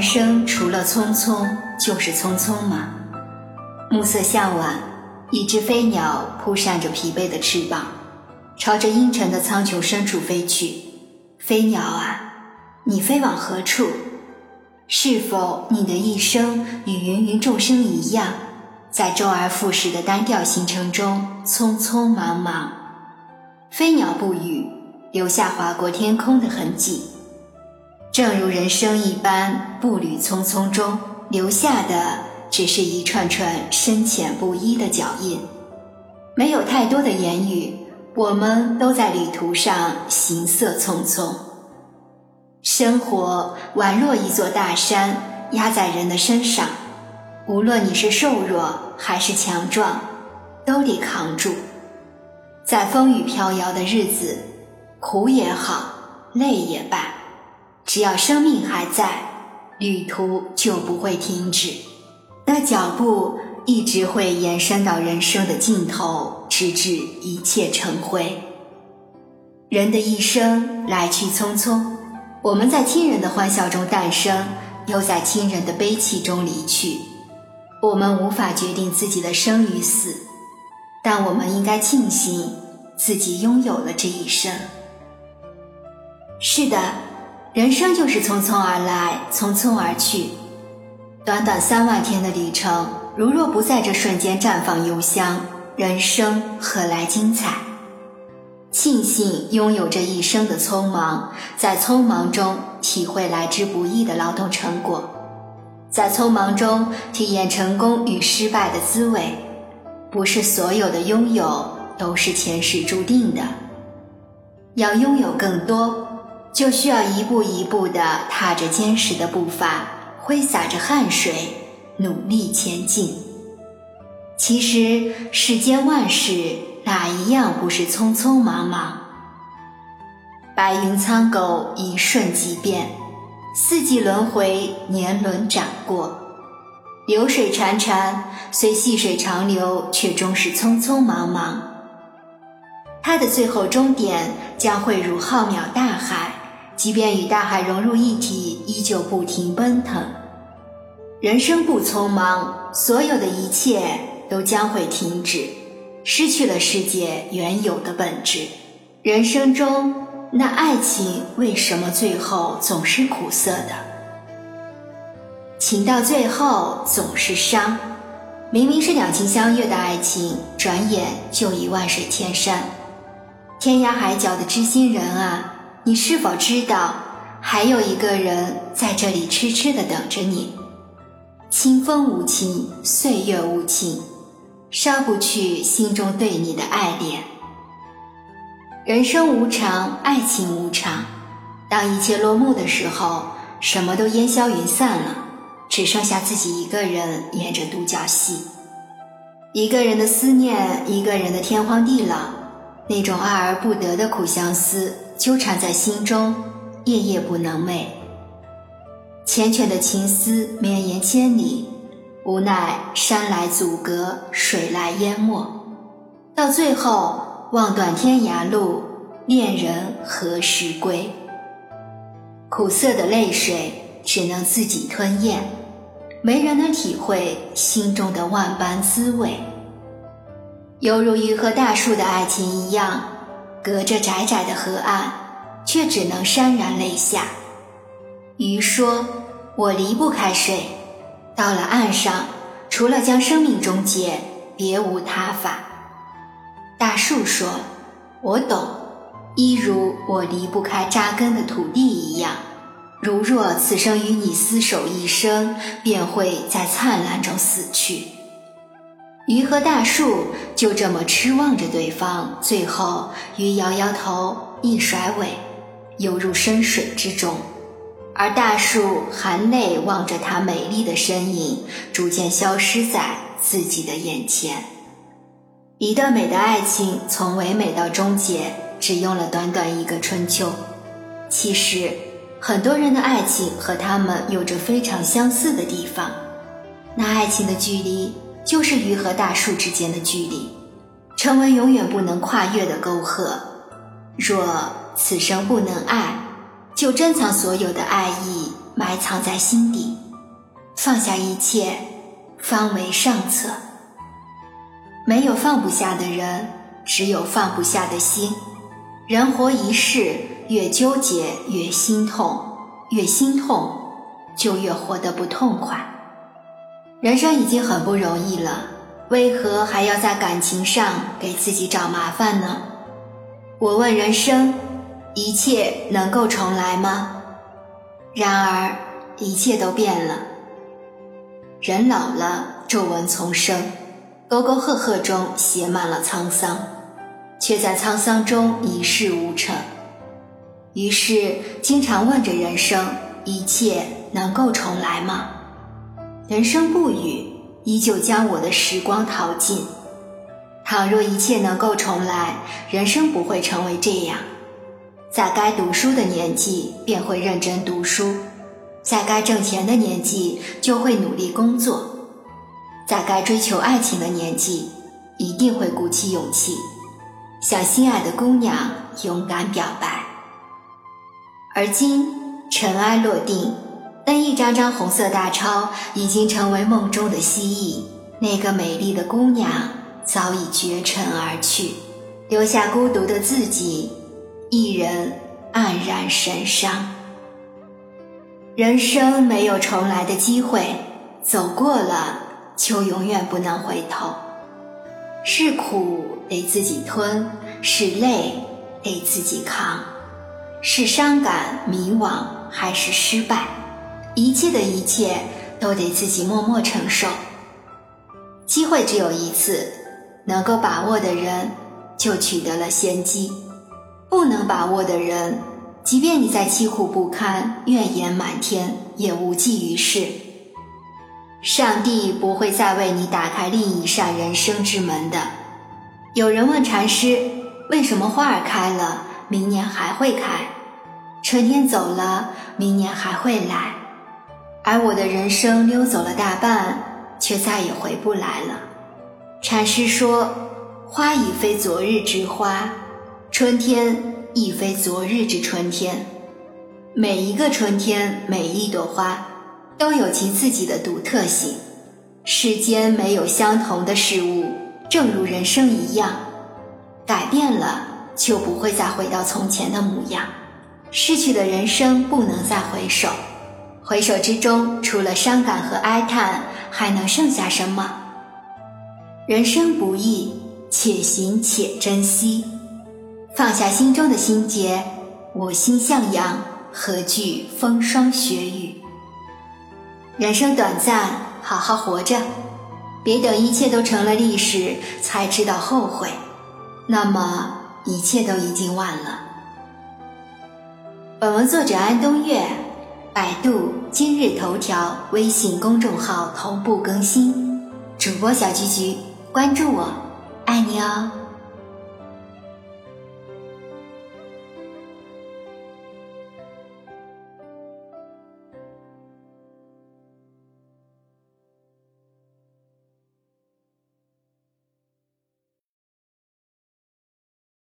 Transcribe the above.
人生除了匆匆就是匆匆吗？暮色向晚，一只飞鸟扑扇着疲惫的翅膀，朝着阴沉的苍穹深处飞去。飞鸟啊，你飞往何处？是否你的一生与芸芸众生一样，在周而复始的单调行程中匆匆忙忙？飞鸟不语，留下划过天空的痕迹。正如人生一般，步履匆匆中留下的只是一串串深浅不一的脚印。没有太多的言语，我们都在旅途上行色匆匆。生活宛若一座大山压在人的身上，无论你是瘦弱还是强壮，都得扛住。在风雨飘摇的日子，苦也好，累也罢。只要生命还在，旅途就不会停止，那脚步一直会延伸到人生的尽头，直至一切成灰。人的一生来去匆匆，我们在亲人的欢笑中诞生，又在亲人的悲泣中离去。我们无法决定自己的生与死，但我们应该庆幸自己拥有了这一生。是的。人生就是匆匆而来，匆匆而去。短短三万天的旅程，如若不在这瞬间绽放幽香，人生何来精彩？庆幸拥有这一生的匆忙，在匆忙中体会来之不易的劳动成果，在匆忙中体验成功与失败的滋味。不是所有的拥有都是前世注定的，要拥有更多。就需要一步一步地踏着坚实的步伐，挥洒着汗水，努力前进。其实世间万事，哪一样不是匆匆忙忙？白云苍狗，一瞬即变；四季轮回，年轮斩过。流水潺潺，虽细水长流，却终是匆匆忙忙。它的最后终点，将会如浩渺大海。即便与大海融入一体，依旧不停奔腾。人生不匆忙，所有的一切都将会停止，失去了世界原有的本质。人生中，那爱情为什么最后总是苦涩的？情到最后总是伤。明明是两情相悦的爱情，转眼就已万水千山。天涯海角的知心人啊！你是否知道，还有一个人在这里痴痴的等着你？清风无情，岁月无情，烧不去心中对你的爱恋。人生无常，爱情无常。当一切落幕的时候，什么都烟消云散了，只剩下自己一个人演着独角戏。一个人的思念，一个人的天荒地老，那种爱而不得的苦相思。纠缠在心中，夜夜不能寐。缱绻的情思绵延千里，无奈山来阻隔，水来淹没。到最后，望断天涯路，恋人何时归？苦涩的泪水只能自己吞咽，没人能体会心中的万般滋味。犹如鱼和大树的爱情一样。隔着窄窄的河岸，却只能潸然泪下。鱼说：“我离不开水。”到了岸上，除了将生命终结，别无他法。大树说：“我懂，一如我离不开扎根的土地一样。如若此生与你厮守一生，便会在灿烂中死去。”鱼和大树就这么痴望着对方，最后鱼摇摇头，一甩尾，游入深水之中，而大树含泪望着它美丽的身影，逐渐消失在自己的眼前。一段美的爱情从唯美到终结，只用了短短一个春秋。其实，很多人的爱情和他们有着非常相似的地方，那爱情的距离。就是鱼和大树之间的距离，成为永远不能跨越的沟壑。若此生不能爱，就珍藏所有的爱意，埋藏在心底。放下一切，方为上策。没有放不下的人，只有放不下的心。人活一世，越纠结越心痛，越心痛就越活得不痛快。人生已经很不容易了，为何还要在感情上给自己找麻烦呢？我问人生，一切能够重来吗？然而，一切都变了。人老了，皱纹丛生，沟沟壑壑中写满了沧桑，却在沧桑中一事无成。于是，经常问着人生：一切能够重来吗？人生不语，依旧将我的时光淘尽。倘若一切能够重来，人生不会成为这样。在该读书的年纪，便会认真读书。在该挣钱的年纪，就会努力工作；在该追求爱情的年纪，一定会鼓起勇气，向心爱的姑娘勇敢表白。而今尘埃落定，那一张张红色大钞已经成为梦中的蜥蜴，那个美丽的姑娘早已绝尘而去，留下孤独的自己，一人黯然神伤。人生没有重来的机会，走过了就永远不能回头。是苦得自己吞，是累得自己扛，是伤感迷惘还是失败，一切的一切都得自己默默承受。机会只有一次，能够把握的人就取得了先机，不能把握的人。即便你再凄苦不堪、怨言满天，也无济于事。上帝不会再为你打开另一扇人生之门的。有人问禅师：“为什么花儿开了，明年还会开？春天走了，明年还会来？而我的人生溜走了大半，却再也回不来了。”禅师说：“花已非昨日之花，春天。”亦非昨日之春天，每一个春天，每一朵花，都有其自己的独特性。世间没有相同的事物，正如人生一样，改变了就不会再回到从前的模样。失去的人生不能再回首，回首之中，除了伤感和哀叹，还能剩下什么？人生不易，且行且珍惜。放下心中的心结，我心向阳，何惧风霜雪雨？人生短暂，好好活着，别等一切都成了历史才知道后悔，那么一切都已经晚了。本文作者安东月，百度、今日头条、微信公众号同步更新。主播小菊菊，关注我，爱你哦。